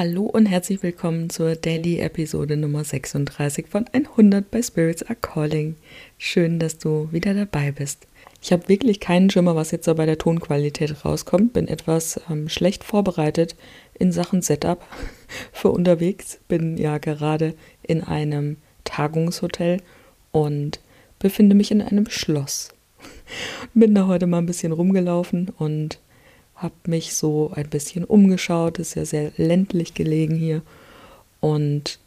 Hallo und herzlich willkommen zur Daily-Episode Nummer 36 von 100 bei Spirits Are Calling. Schön, dass du wieder dabei bist. Ich habe wirklich keinen Schimmer, was jetzt da bei der Tonqualität rauskommt. Bin etwas ähm, schlecht vorbereitet in Sachen Setup für unterwegs. Bin ja gerade in einem Tagungshotel und befinde mich in einem Schloss. Bin da heute mal ein bisschen rumgelaufen und habe mich so ein bisschen umgeschaut, ist ja sehr ländlich gelegen hier und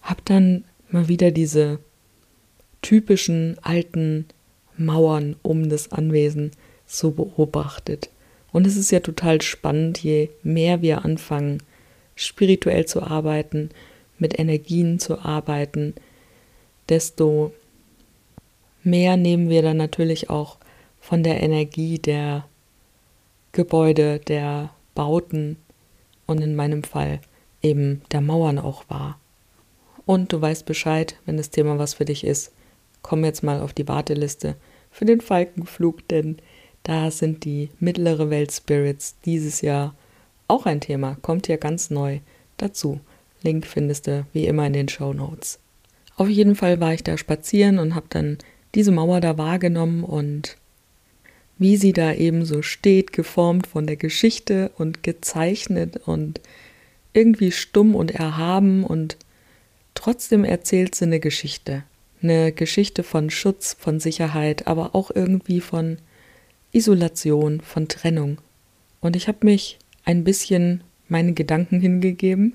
habe dann mal wieder diese typischen alten Mauern um das Anwesen so beobachtet. Und es ist ja total spannend, je mehr wir anfangen, spirituell zu arbeiten, mit Energien zu arbeiten, desto mehr nehmen wir dann natürlich auch von der Energie der Gebäude, der Bauten und in meinem Fall eben der Mauern auch war. Und du weißt Bescheid, wenn das Thema was für dich ist, komm jetzt mal auf die Warteliste für den Falkenflug, denn da sind die mittlere Welt Spirits dieses Jahr auch ein Thema, kommt hier ganz neu dazu. Link findest du wie immer in den Show Notes. Auf jeden Fall war ich da spazieren und habe dann diese Mauer da wahrgenommen und wie sie da eben so steht, geformt von der Geschichte und gezeichnet und irgendwie stumm und erhaben und trotzdem erzählt sie eine Geschichte. Eine Geschichte von Schutz, von Sicherheit, aber auch irgendwie von Isolation, von Trennung. Und ich habe mich ein bisschen meinen Gedanken hingegeben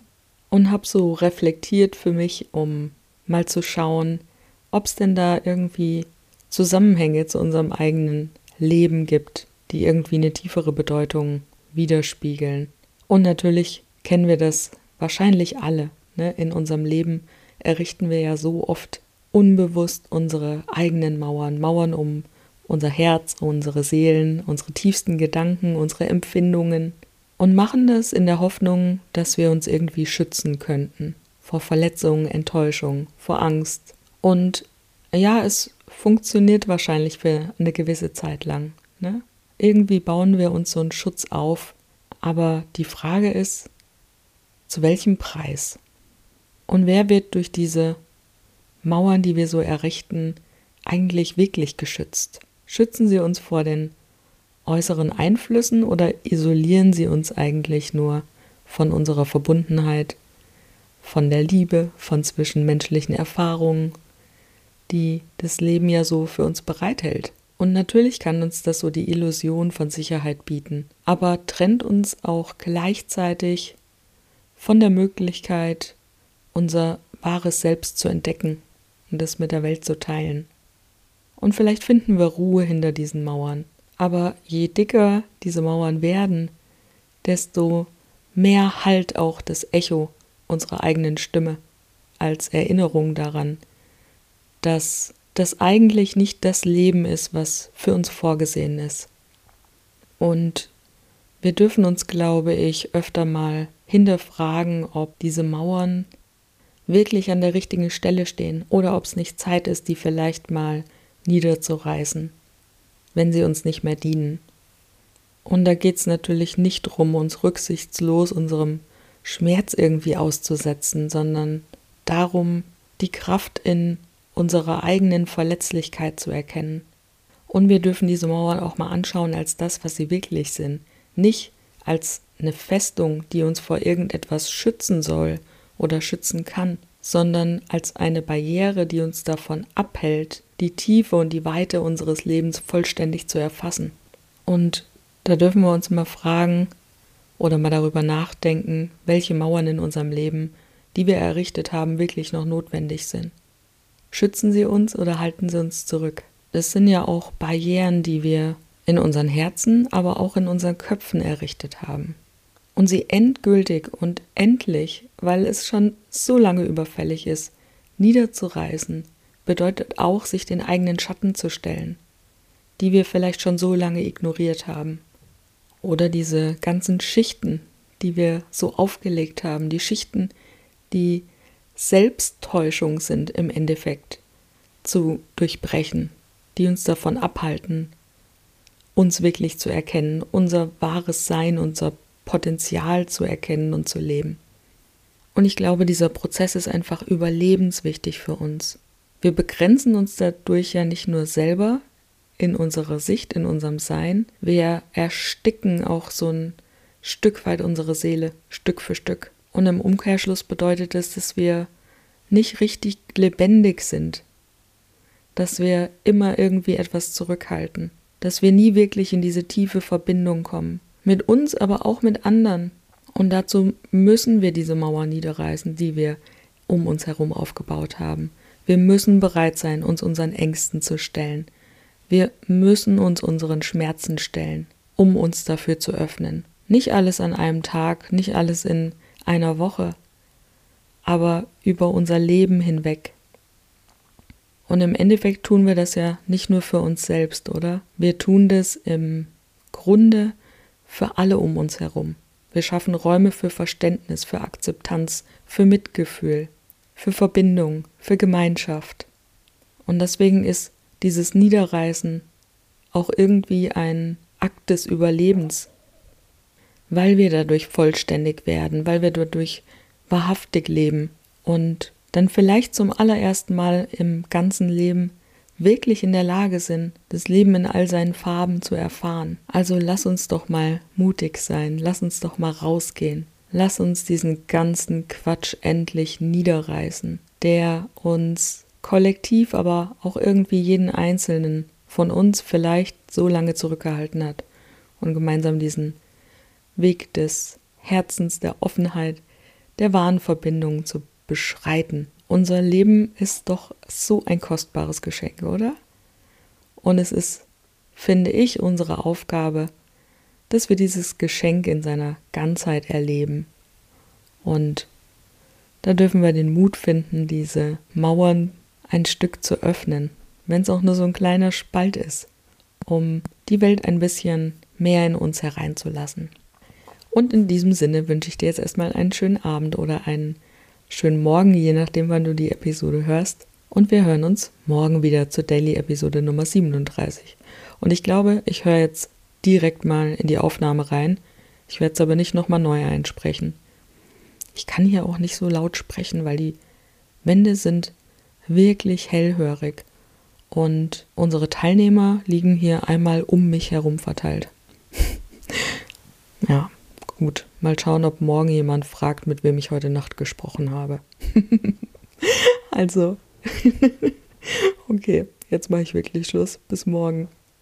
und habe so reflektiert für mich, um mal zu schauen, ob es denn da irgendwie Zusammenhänge zu unserem eigenen Leben gibt, die irgendwie eine tiefere Bedeutung widerspiegeln. Und natürlich kennen wir das wahrscheinlich alle. Ne? In unserem Leben errichten wir ja so oft unbewusst unsere eigenen Mauern, Mauern um unser Herz, unsere Seelen, unsere tiefsten Gedanken, unsere Empfindungen und machen das in der Hoffnung, dass wir uns irgendwie schützen könnten vor Verletzungen, Enttäuschung, vor Angst. Und ja, es funktioniert wahrscheinlich für eine gewisse Zeit lang. Ne? Irgendwie bauen wir uns so einen Schutz auf, aber die Frage ist, zu welchem Preis? Und wer wird durch diese Mauern, die wir so errichten, eigentlich wirklich geschützt? Schützen sie uns vor den äußeren Einflüssen oder isolieren sie uns eigentlich nur von unserer Verbundenheit, von der Liebe, von zwischenmenschlichen Erfahrungen, die das Leben ja so für uns bereithält. Und natürlich kann uns das so die Illusion von Sicherheit bieten, aber trennt uns auch gleichzeitig von der Möglichkeit, unser wahres Selbst zu entdecken und das mit der Welt zu teilen. Und vielleicht finden wir Ruhe hinter diesen Mauern. Aber je dicker diese Mauern werden, desto mehr halt auch das Echo unserer eigenen Stimme als Erinnerung daran, dass das eigentlich nicht das Leben ist, was für uns vorgesehen ist. Und wir dürfen uns, glaube ich, öfter mal hinterfragen, ob diese Mauern wirklich an der richtigen Stelle stehen oder ob es nicht Zeit ist, die vielleicht mal niederzureißen, wenn sie uns nicht mehr dienen. Und da geht es natürlich nicht darum, uns rücksichtslos unserem Schmerz irgendwie auszusetzen, sondern darum, die Kraft in unserer eigenen Verletzlichkeit zu erkennen. Und wir dürfen diese Mauern auch mal anschauen als das, was sie wirklich sind. Nicht als eine Festung, die uns vor irgendetwas schützen soll oder schützen kann, sondern als eine Barriere, die uns davon abhält, die Tiefe und die Weite unseres Lebens vollständig zu erfassen. Und da dürfen wir uns mal fragen oder mal darüber nachdenken, welche Mauern in unserem Leben, die wir errichtet haben, wirklich noch notwendig sind. Schützen sie uns oder halten sie uns zurück? Das sind ja auch Barrieren, die wir in unseren Herzen, aber auch in unseren Köpfen errichtet haben. Und sie endgültig und endlich, weil es schon so lange überfällig ist, niederzureißen, bedeutet auch, sich den eigenen Schatten zu stellen, die wir vielleicht schon so lange ignoriert haben. Oder diese ganzen Schichten, die wir so aufgelegt haben, die Schichten, die Selbsttäuschung sind im Endeffekt zu durchbrechen, die uns davon abhalten, uns wirklich zu erkennen, unser wahres Sein, unser Potenzial zu erkennen und zu leben. Und ich glaube, dieser Prozess ist einfach überlebenswichtig für uns. Wir begrenzen uns dadurch ja nicht nur selber in unserer Sicht, in unserem Sein, wir ersticken auch so ein Stück weit unsere Seele, Stück für Stück. Und im Umkehrschluss bedeutet es, dass wir nicht richtig lebendig sind, dass wir immer irgendwie etwas zurückhalten, dass wir nie wirklich in diese tiefe Verbindung kommen. Mit uns, aber auch mit anderen. Und dazu müssen wir diese Mauer niederreißen, die wir um uns herum aufgebaut haben. Wir müssen bereit sein, uns unseren Ängsten zu stellen. Wir müssen uns unseren Schmerzen stellen, um uns dafür zu öffnen. Nicht alles an einem Tag, nicht alles in einer Woche, aber über unser Leben hinweg. Und im Endeffekt tun wir das ja nicht nur für uns selbst, oder? Wir tun das im Grunde für alle um uns herum. Wir schaffen Räume für Verständnis, für Akzeptanz, für Mitgefühl, für Verbindung, für Gemeinschaft. Und deswegen ist dieses Niederreißen auch irgendwie ein Akt des Überlebens, weil wir dadurch vollständig werden, weil wir dadurch wahrhaftig leben und dann vielleicht zum allerersten Mal im ganzen Leben wirklich in der Lage sind, das Leben in all seinen Farben zu erfahren. Also lass uns doch mal mutig sein, lass uns doch mal rausgehen, lass uns diesen ganzen Quatsch endlich niederreißen, der uns kollektiv, aber auch irgendwie jeden Einzelnen von uns vielleicht so lange zurückgehalten hat und gemeinsam diesen Weg des Herzens, der Offenheit, der wahren Verbindung zu beschreiten. Unser Leben ist doch so ein kostbares Geschenk, oder? Und es ist, finde ich, unsere Aufgabe, dass wir dieses Geschenk in seiner Ganzheit erleben. Und da dürfen wir den Mut finden, diese Mauern ein Stück zu öffnen, wenn es auch nur so ein kleiner Spalt ist, um die Welt ein bisschen mehr in uns hereinzulassen. Und in diesem Sinne wünsche ich dir jetzt erstmal einen schönen Abend oder einen schönen Morgen, je nachdem, wann du die Episode hörst. Und wir hören uns morgen wieder zur Daily-Episode Nummer 37. Und ich glaube, ich höre jetzt direkt mal in die Aufnahme rein. Ich werde es aber nicht nochmal neu einsprechen. Ich kann hier auch nicht so laut sprechen, weil die Wände sind wirklich hellhörig. Und unsere Teilnehmer liegen hier einmal um mich herum verteilt. Gut, mal schauen, ob morgen jemand fragt, mit wem ich heute Nacht gesprochen habe. also, okay, jetzt mache ich wirklich Schluss. Bis morgen.